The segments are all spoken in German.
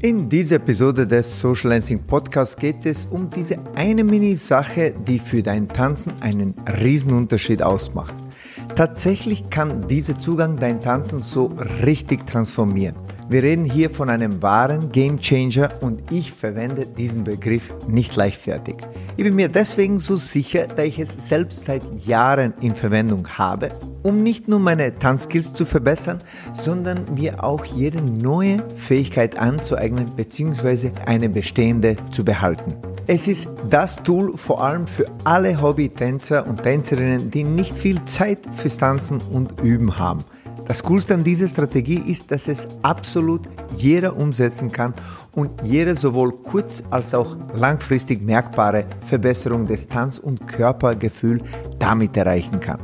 In dieser Episode des Social Dancing Podcasts geht es um diese eine Mini-Sache, die für dein Tanzen einen Riesenunterschied ausmacht. Tatsächlich kann dieser Zugang dein Tanzen so richtig transformieren. Wir reden hier von einem wahren Game Changer und ich verwende diesen Begriff nicht leichtfertig. Ich bin mir deswegen so sicher, da ich es selbst seit Jahren in Verwendung habe, um nicht nur meine Tanzskills zu verbessern, sondern mir auch jede neue Fähigkeit anzueignen bzw. eine bestehende zu behalten. Es ist das Tool vor allem für alle Hobby-Tänzer und Tänzerinnen, die nicht viel Zeit fürs Tanzen und Üben haben. Das Coolste an dieser Strategie ist, dass es absolut jeder umsetzen kann und jeder sowohl kurz- als auch langfristig merkbare Verbesserung des Tanz- und Körpergefühl damit erreichen kann.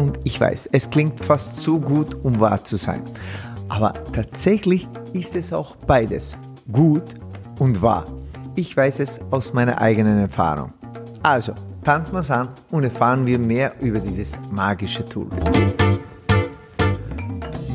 Und ich weiß, es klingt fast zu gut, um wahr zu sein. Aber tatsächlich ist es auch beides, gut und wahr. Ich weiß es aus meiner eigenen Erfahrung. Also, tanzen wir an und erfahren wir mehr über dieses magische Tool.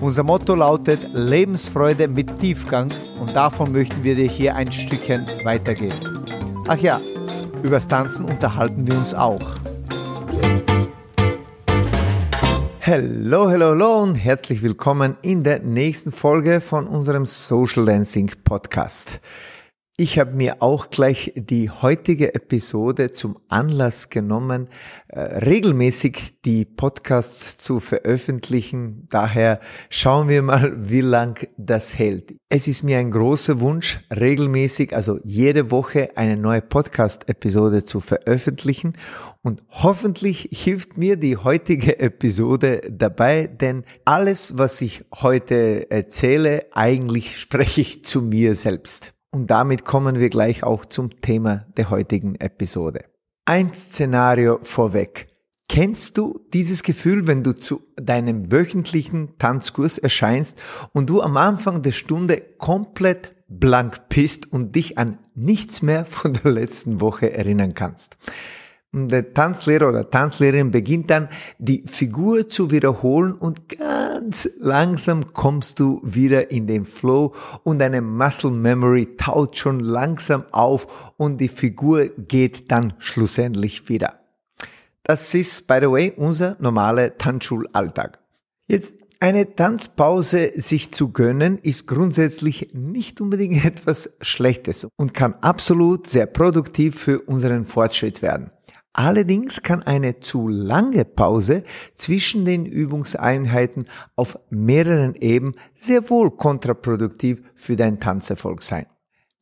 Unser Motto lautet Lebensfreude mit Tiefgang und davon möchten wir dir hier ein Stückchen weitergeben. Ach ja, übers Tanzen unterhalten wir uns auch. Hallo, hallo, hallo und herzlich willkommen in der nächsten Folge von unserem Social Dancing Podcast. Ich habe mir auch gleich die heutige Episode zum Anlass genommen, äh, regelmäßig die Podcasts zu veröffentlichen. Daher schauen wir mal, wie lang das hält. Es ist mir ein großer Wunsch, regelmäßig, also jede Woche eine neue Podcast-Episode zu veröffentlichen. Und hoffentlich hilft mir die heutige Episode dabei, denn alles, was ich heute erzähle, eigentlich spreche ich zu mir selbst. Und damit kommen wir gleich auch zum Thema der heutigen Episode. Ein Szenario vorweg. Kennst du dieses Gefühl, wenn du zu deinem wöchentlichen Tanzkurs erscheinst und du am Anfang der Stunde komplett blank bist und dich an nichts mehr von der letzten Woche erinnern kannst? der Tanzlehrer oder Tanzlehrerin beginnt dann die Figur zu wiederholen und ganz langsam kommst du wieder in den Flow und deine Muscle Memory taut schon langsam auf und die Figur geht dann schlussendlich wieder. Das ist, by the way, unser normaler Tanzschulalltag. Jetzt eine Tanzpause sich zu gönnen, ist grundsätzlich nicht unbedingt etwas Schlechtes und kann absolut sehr produktiv für unseren Fortschritt werden. Allerdings kann eine zu lange Pause zwischen den Übungseinheiten auf mehreren Ebenen sehr wohl kontraproduktiv für dein Tanzerfolg sein.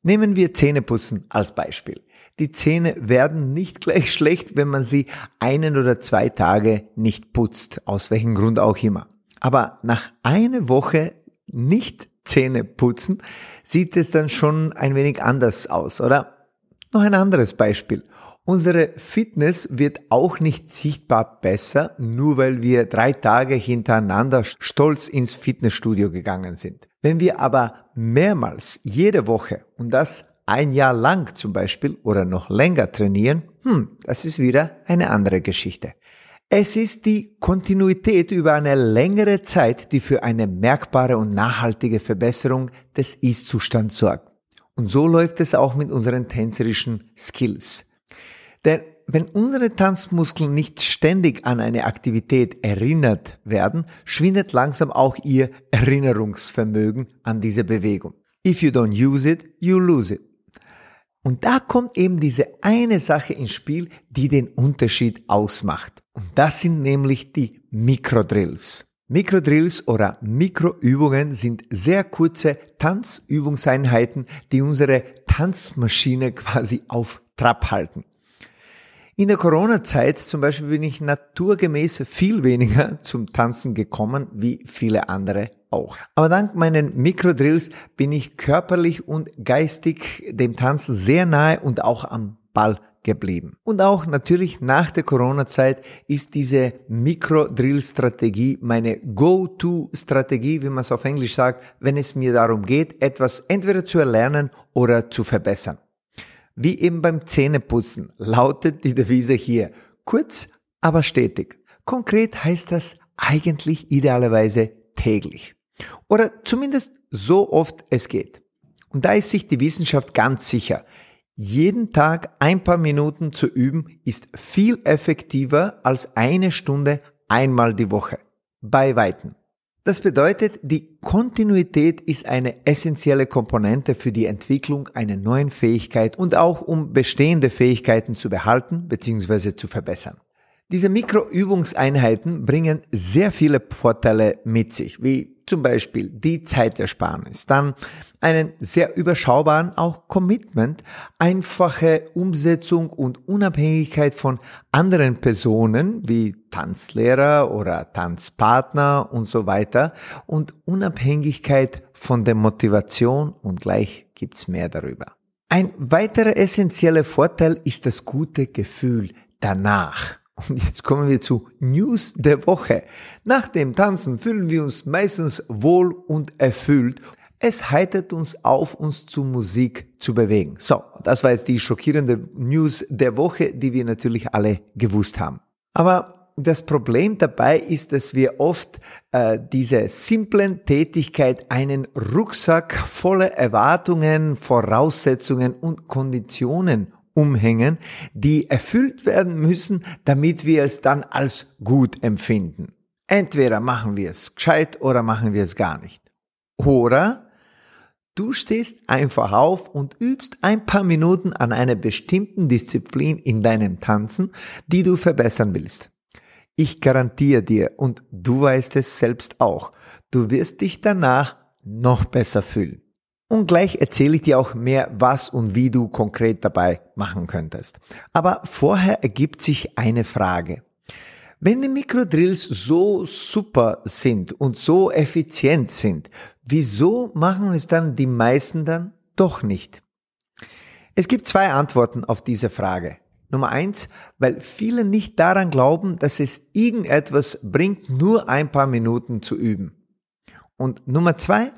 Nehmen wir Zähneputzen als Beispiel. Die Zähne werden nicht gleich schlecht, wenn man sie einen oder zwei Tage nicht putzt, aus welchem Grund auch immer. Aber nach einer Woche nicht Zähne putzen, sieht es dann schon ein wenig anders aus, oder? Noch ein anderes Beispiel. Unsere Fitness wird auch nicht sichtbar besser, nur weil wir drei Tage hintereinander stolz ins Fitnessstudio gegangen sind. Wenn wir aber mehrmals jede Woche und das ein Jahr lang zum Beispiel oder noch länger trainieren, hm, das ist wieder eine andere Geschichte. Es ist die Kontinuität über eine längere Zeit, die für eine merkbare und nachhaltige Verbesserung des Ist-Zustands sorgt. Und so läuft es auch mit unseren tänzerischen Skills. Denn wenn unsere Tanzmuskeln nicht ständig an eine Aktivität erinnert werden, schwindet langsam auch ihr Erinnerungsvermögen an diese Bewegung. If you don't use it, you lose it. Und da kommt eben diese eine Sache ins Spiel, die den Unterschied ausmacht. Und das sind nämlich die Mikrodrills. Mikrodrills oder Mikroübungen sind sehr kurze Tanzübungseinheiten, die unsere Tanzmaschine quasi auf Trab halten. In der Corona-Zeit zum Beispiel bin ich naturgemäß viel weniger zum Tanzen gekommen, wie viele andere auch. Aber dank meinen Mikrodrills bin ich körperlich und geistig dem Tanzen sehr nahe und auch am Ball geblieben. Und auch natürlich nach der Corona-Zeit ist diese Mikro-Drill-Strategie meine Go-To-Strategie, wie man es auf Englisch sagt, wenn es mir darum geht, etwas entweder zu erlernen oder zu verbessern. Wie eben beim Zähneputzen lautet die Devise hier kurz, aber stetig. Konkret heißt das eigentlich idealerweise täglich. Oder zumindest so oft es geht. Und da ist sich die Wissenschaft ganz sicher. Jeden Tag ein paar Minuten zu üben ist viel effektiver als eine Stunde einmal die Woche. Bei Weitem. Das bedeutet, die Kontinuität ist eine essentielle Komponente für die Entwicklung einer neuen Fähigkeit und auch um bestehende Fähigkeiten zu behalten bzw. zu verbessern. Diese Mikroübungseinheiten bringen sehr viele Vorteile mit sich, wie zum Beispiel die Zeitersparnis, dann einen sehr überschaubaren auch Commitment, einfache Umsetzung und Unabhängigkeit von anderen Personen wie Tanzlehrer oder Tanzpartner und so weiter und Unabhängigkeit von der Motivation und gleich gibt's mehr darüber. Ein weiterer essentieller Vorteil ist das gute Gefühl danach. Und jetzt kommen wir zu News der Woche. Nach dem Tanzen fühlen wir uns meistens wohl und erfüllt. Es heitert uns auf, uns zu Musik zu bewegen. So, das war jetzt die schockierende News der Woche, die wir natürlich alle gewusst haben. Aber das Problem dabei ist, dass wir oft äh, diese simplen Tätigkeit einen Rucksack voller Erwartungen, Voraussetzungen und Konditionen umhängen, die erfüllt werden müssen, damit wir es dann als gut empfinden. Entweder machen wir es gescheit oder machen wir es gar nicht. Oder du stehst einfach auf und übst ein paar Minuten an einer bestimmten Disziplin in deinem Tanzen, die du verbessern willst. Ich garantiere dir, und du weißt es selbst auch, du wirst dich danach noch besser fühlen. Und gleich erzähle ich dir auch mehr, was und wie du konkret dabei machen könntest. Aber vorher ergibt sich eine Frage. Wenn die Mikrodrills so super sind und so effizient sind, wieso machen es dann die meisten dann doch nicht? Es gibt zwei Antworten auf diese Frage. Nummer eins, weil viele nicht daran glauben, dass es irgendetwas bringt, nur ein paar Minuten zu üben. Und Nummer zwei,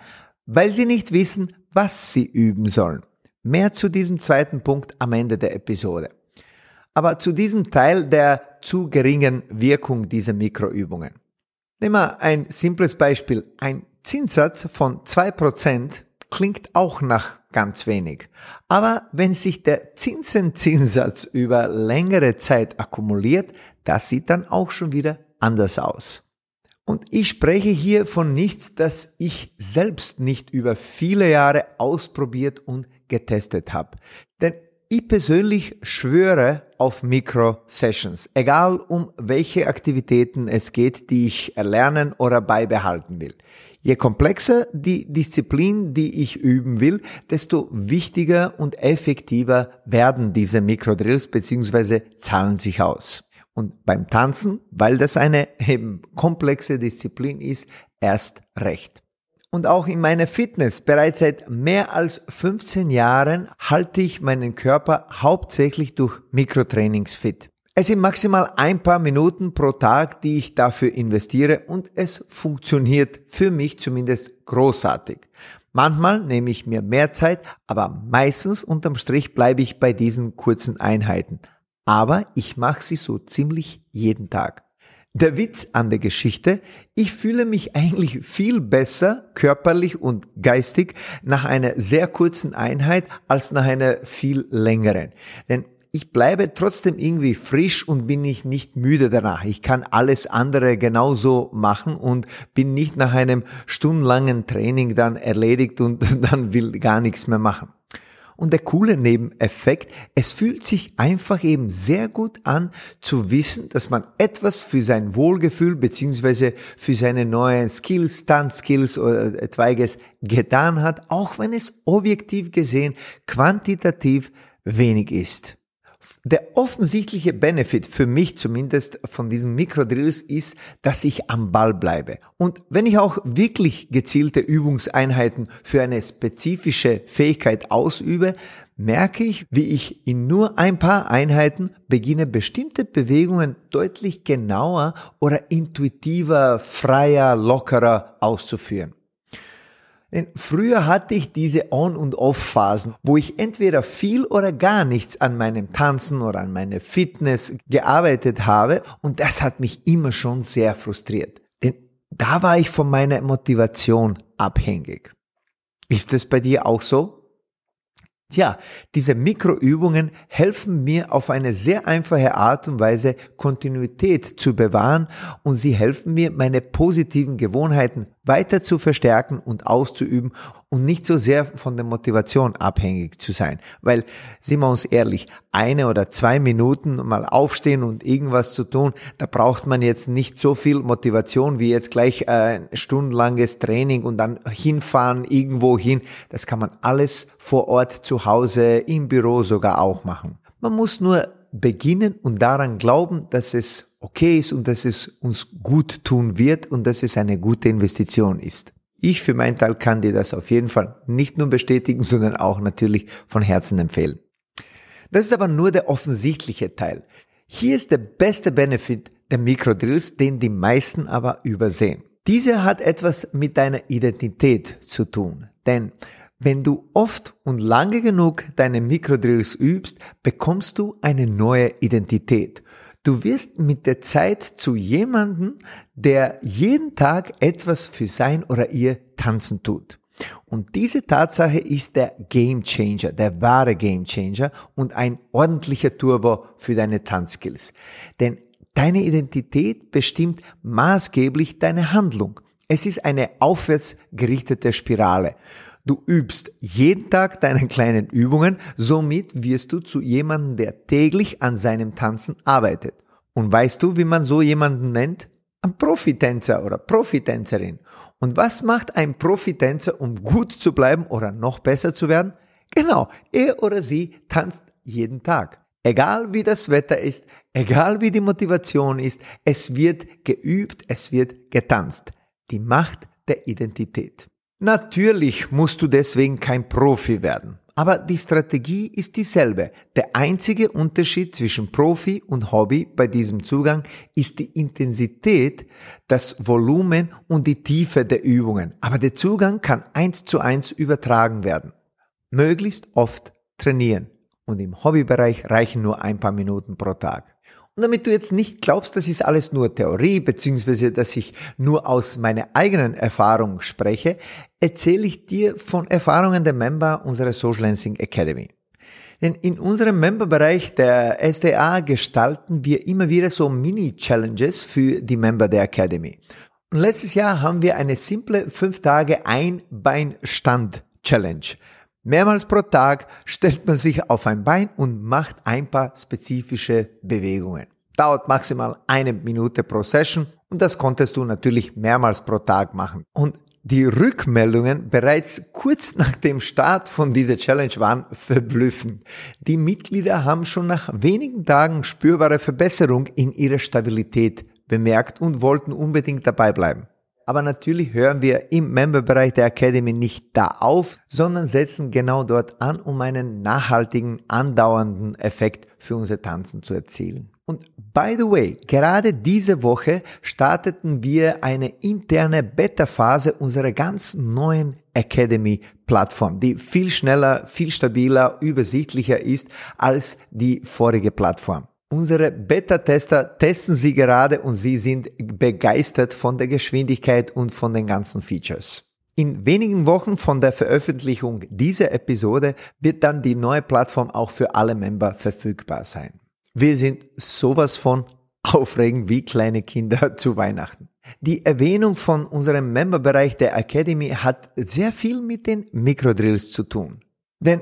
weil sie nicht wissen, was sie üben sollen. Mehr zu diesem zweiten Punkt am Ende der Episode. Aber zu diesem Teil der zu geringen Wirkung dieser Mikroübungen. Nehmen wir ein simples Beispiel. Ein Zinssatz von zwei Prozent klingt auch nach ganz wenig. Aber wenn sich der Zinsenzinssatz über längere Zeit akkumuliert, das sieht dann auch schon wieder anders aus. Und ich spreche hier von nichts, das ich selbst nicht über viele Jahre ausprobiert und getestet habe. Denn ich persönlich schwöre auf Mikro-Sessions, egal um welche Aktivitäten es geht, die ich erlernen oder beibehalten will. Je komplexer die Disziplin, die ich üben will, desto wichtiger und effektiver werden diese Mikrodrills bzw. zahlen sich aus. Und beim Tanzen, weil das eine eben komplexe Disziplin ist, erst recht. Und auch in meiner Fitness, bereits seit mehr als 15 Jahren halte ich meinen Körper hauptsächlich durch Mikrotrainings fit. Es sind maximal ein paar Minuten pro Tag, die ich dafür investiere und es funktioniert für mich zumindest großartig. Manchmal nehme ich mir mehr Zeit, aber meistens unterm Strich bleibe ich bei diesen kurzen Einheiten aber ich mache sie so ziemlich jeden Tag. Der Witz an der Geschichte, ich fühle mich eigentlich viel besser körperlich und geistig nach einer sehr kurzen Einheit als nach einer viel längeren. Denn ich bleibe trotzdem irgendwie frisch und bin ich nicht müde danach. Ich kann alles andere genauso machen und bin nicht nach einem stundenlangen Training dann erledigt und dann will gar nichts mehr machen. Und der coole Nebeneffekt, es fühlt sich einfach eben sehr gut an zu wissen, dass man etwas für sein Wohlgefühl beziehungsweise für seine neuen Skills, Stunt-Skills oder etwaiges getan hat, auch wenn es objektiv gesehen quantitativ wenig ist. Der offensichtliche Benefit für mich zumindest von diesen Mikrodrills ist, dass ich am Ball bleibe. Und wenn ich auch wirklich gezielte Übungseinheiten für eine spezifische Fähigkeit ausübe, merke ich, wie ich in nur ein paar Einheiten beginne, bestimmte Bewegungen deutlich genauer oder intuitiver, freier, lockerer auszuführen. Denn früher hatte ich diese On- und Off-Phasen, wo ich entweder viel oder gar nichts an meinem Tanzen oder an meiner Fitness gearbeitet habe und das hat mich immer schon sehr frustriert. Denn da war ich von meiner Motivation abhängig. Ist es bei dir auch so? Tja, diese Mikroübungen helfen mir auf eine sehr einfache Art und Weise Kontinuität zu bewahren und sie helfen mir, meine positiven Gewohnheiten weiter zu verstärken und auszuüben und nicht so sehr von der Motivation abhängig zu sein. Weil, sind wir uns ehrlich, eine oder zwei Minuten mal aufstehen und irgendwas zu tun, da braucht man jetzt nicht so viel Motivation wie jetzt gleich äh, ein stundenlanges Training und dann hinfahren irgendwo hin. Das kann man alles vor Ort zu Hause, im Büro sogar auch machen. Man muss nur beginnen und daran glauben, dass es okay ist und dass es uns gut tun wird und dass es eine gute Investition ist. Ich für meinen Teil kann dir das auf jeden Fall nicht nur bestätigen, sondern auch natürlich von Herzen empfehlen. Das ist aber nur der offensichtliche Teil. Hier ist der beste Benefit der Mikrodrills, den die meisten aber übersehen. Diese hat etwas mit deiner Identität zu tun. Denn wenn du oft und lange genug deine Mikrodrills übst, bekommst du eine neue Identität. Du wirst mit der Zeit zu jemandem, der jeden Tag etwas für sein oder ihr Tanzen tut. Und diese Tatsache ist der Game Changer, der wahre Game Changer und ein ordentlicher Turbo für deine Tanzskills. Denn deine Identität bestimmt maßgeblich deine Handlung. Es ist eine aufwärts gerichtete Spirale. Du übst jeden Tag deine kleinen Übungen, somit wirst du zu jemandem, der täglich an seinem Tanzen arbeitet. Und weißt du, wie man so jemanden nennt? Ein Profitänzer oder Profitänzerin. Und was macht ein Profitänzer, um gut zu bleiben oder noch besser zu werden? Genau, er oder sie tanzt jeden Tag. Egal wie das Wetter ist, egal wie die Motivation ist, es wird geübt, es wird getanzt. Die Macht der Identität. Natürlich musst du deswegen kein Profi werden. Aber die Strategie ist dieselbe. Der einzige Unterschied zwischen Profi und Hobby bei diesem Zugang ist die Intensität, das Volumen und die Tiefe der Übungen. Aber der Zugang kann eins zu eins übertragen werden. Möglichst oft trainieren. Und im Hobbybereich reichen nur ein paar Minuten pro Tag. Und damit du jetzt nicht glaubst, das ist alles nur Theorie, beziehungsweise dass ich nur aus meiner eigenen Erfahrung spreche, erzähle ich dir von Erfahrungen der Member unserer Social Lancing Academy. Denn in unserem Memberbereich der SDA gestalten wir immer wieder so Mini-Challenges für die Member der Academy. Und letztes Jahr haben wir eine simple 5 Tage Einbeinstand-Challenge. Mehrmals pro Tag stellt man sich auf ein Bein und macht ein paar spezifische Bewegungen. Dauert maximal eine Minute pro Session und das konntest du natürlich mehrmals pro Tag machen. Und die Rückmeldungen bereits kurz nach dem Start von dieser Challenge waren verblüffend. Die Mitglieder haben schon nach wenigen Tagen spürbare Verbesserung in ihrer Stabilität bemerkt und wollten unbedingt dabei bleiben. Aber natürlich hören wir im Memberbereich der Academy nicht da auf, sondern setzen genau dort an, um einen nachhaltigen, andauernden Effekt für unser Tanzen zu erzielen. Und by the way, gerade diese Woche starteten wir eine interne Beta-Phase unserer ganz neuen Academy-Plattform, die viel schneller, viel stabiler, übersichtlicher ist als die vorige Plattform. Unsere Beta-Tester testen sie gerade und sie sind begeistert von der Geschwindigkeit und von den ganzen Features. In wenigen Wochen von der Veröffentlichung dieser Episode wird dann die neue Plattform auch für alle Member verfügbar sein. Wir sind sowas von aufregend wie kleine Kinder zu Weihnachten. Die Erwähnung von unserem Memberbereich der Academy hat sehr viel mit den Mikrodrills zu tun. Denn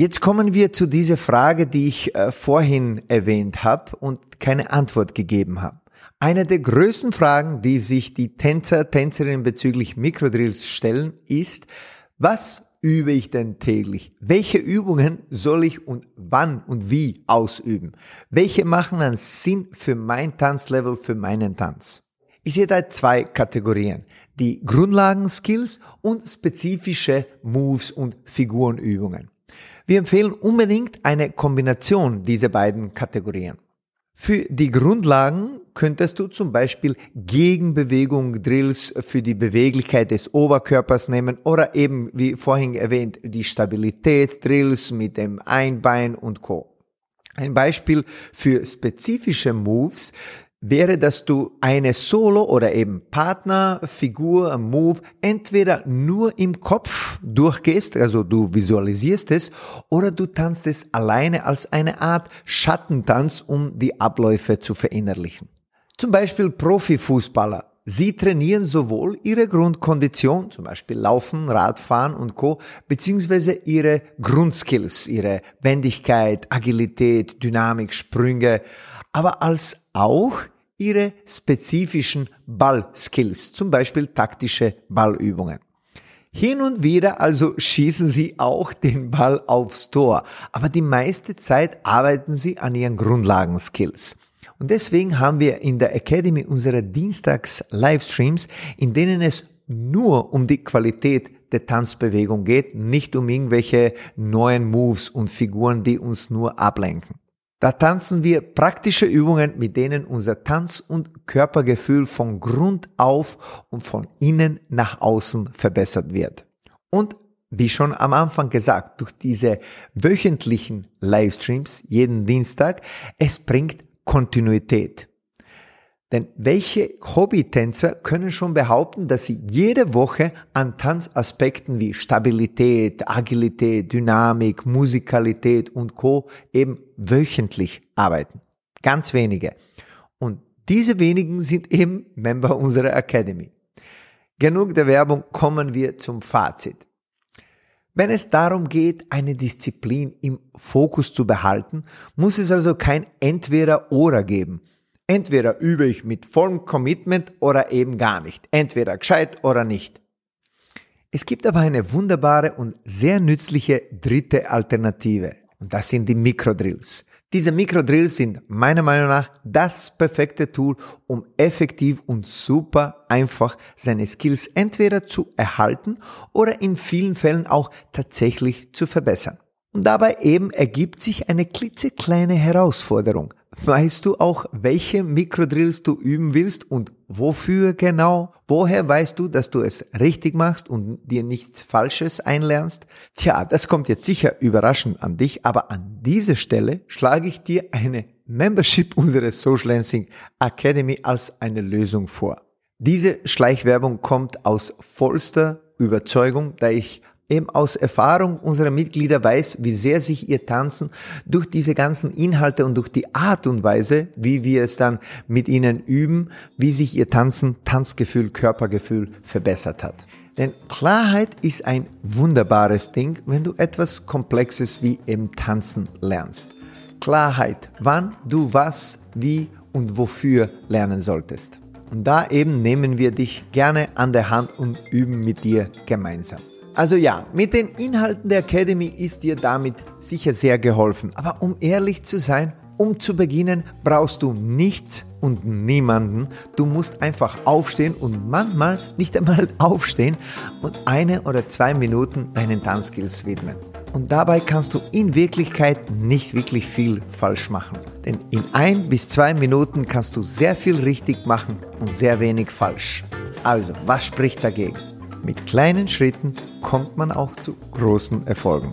Jetzt kommen wir zu dieser Frage, die ich äh, vorhin erwähnt habe und keine Antwort gegeben habe. Eine der größten Fragen, die sich die Tänzer, Tänzerinnen bezüglich Mikrodrills stellen, ist, was übe ich denn täglich? Welche Übungen soll ich und wann und wie ausüben? Welche machen einen Sinn für mein Tanzlevel, für meinen Tanz? Ich sehe da zwei Kategorien. Die Grundlagenskills und spezifische Moves und Figurenübungen. Wir empfehlen unbedingt eine Kombination dieser beiden Kategorien. Für die Grundlagen könntest du zum Beispiel Gegenbewegung Drills für die Beweglichkeit des Oberkörpers nehmen oder eben, wie vorhin erwähnt, die Stabilität Drills mit dem Einbein und Co. Ein Beispiel für spezifische Moves wäre, dass du eine Solo- oder eben Partnerfigur, Move, entweder nur im Kopf durchgehst, also du visualisierst es, oder du tanzt es alleine als eine Art Schattentanz, um die Abläufe zu verinnerlichen. Zum Beispiel Profifußballer. Sie trainieren sowohl ihre Grundkondition, zum Beispiel Laufen, Radfahren und Co., beziehungsweise ihre Grundskills, ihre Wendigkeit, Agilität, Dynamik, Sprünge, aber als auch ihre spezifischen Ballskills, zum Beispiel taktische Ballübungen. Hin und wieder also schießen sie auch den Ball aufs Tor, aber die meiste Zeit arbeiten sie an ihren Grundlagenskills. Und deswegen haben wir in der Academy unsere Dienstags-Livestreams, in denen es nur um die Qualität der Tanzbewegung geht, nicht um irgendwelche neuen Moves und Figuren, die uns nur ablenken. Da tanzen wir praktische Übungen, mit denen unser Tanz- und Körpergefühl von Grund auf und von innen nach außen verbessert wird. Und wie schon am Anfang gesagt, durch diese wöchentlichen Livestreams jeden Dienstag, es bringt Kontinuität. Denn welche Hobbytänzer können schon behaupten, dass sie jede Woche an Tanzaspekten wie Stabilität, Agilität, Dynamik, Musikalität und Co. eben wöchentlich arbeiten? Ganz wenige. Und diese wenigen sind eben Member unserer Academy. Genug der Werbung, kommen wir zum Fazit. Wenn es darum geht, eine Disziplin im Fokus zu behalten, muss es also kein Entweder-Oder geben – Entweder übe ich mit vollem Commitment oder eben gar nicht. Entweder gescheit oder nicht. Es gibt aber eine wunderbare und sehr nützliche dritte Alternative. Und das sind die Mikrodrills. Diese Mikrodrills sind meiner Meinung nach das perfekte Tool, um effektiv und super einfach seine Skills entweder zu erhalten oder in vielen Fällen auch tatsächlich zu verbessern. Und dabei eben ergibt sich eine klitzekleine Herausforderung. Weißt du auch, welche Mikrodrills du üben willst und wofür genau? Woher weißt du, dass du es richtig machst und dir nichts Falsches einlernst? Tja, das kommt jetzt sicher überraschend an dich, aber an dieser Stelle schlage ich dir eine Membership unseres Social Lancing Academy als eine Lösung vor. Diese Schleichwerbung kommt aus vollster Überzeugung, da ich eben aus Erfahrung unserer Mitglieder weiß, wie sehr sich ihr Tanzen durch diese ganzen Inhalte und durch die Art und Weise, wie wir es dann mit ihnen üben, wie sich ihr Tanzen, Tanzgefühl, Körpergefühl verbessert hat. Denn Klarheit ist ein wunderbares Ding, wenn du etwas Komplexes wie im Tanzen lernst. Klarheit, wann du was, wie und wofür lernen solltest. Und da eben nehmen wir dich gerne an der Hand und üben mit dir gemeinsam. Also ja, mit den Inhalten der Academy ist dir damit sicher sehr geholfen. Aber um ehrlich zu sein, um zu beginnen, brauchst du nichts und niemanden. Du musst einfach aufstehen und manchmal nicht einmal aufstehen und eine oder zwei Minuten deinen Tanzskills widmen. Und dabei kannst du in Wirklichkeit nicht wirklich viel falsch machen. Denn in ein bis zwei Minuten kannst du sehr viel richtig machen und sehr wenig falsch. Also, was spricht dagegen? Mit kleinen Schritten kommt man auch zu großen Erfolgen.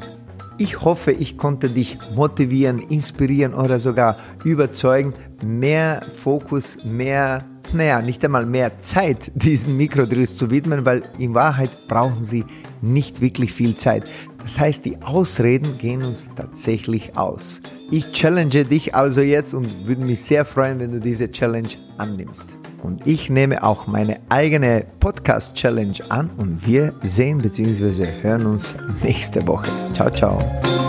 Ich hoffe, ich konnte dich motivieren, inspirieren oder sogar überzeugen, mehr Fokus, mehr, naja, nicht einmal mehr Zeit diesen Mikrodrills zu widmen, weil in Wahrheit brauchen sie nicht wirklich viel Zeit. Das heißt, die Ausreden gehen uns tatsächlich aus. Ich challenge dich also jetzt und würde mich sehr freuen, wenn du diese Challenge annimmst. Und ich nehme auch meine eigene Podcast-Challenge an und wir sehen bzw. hören uns nächste Woche. Ciao, ciao.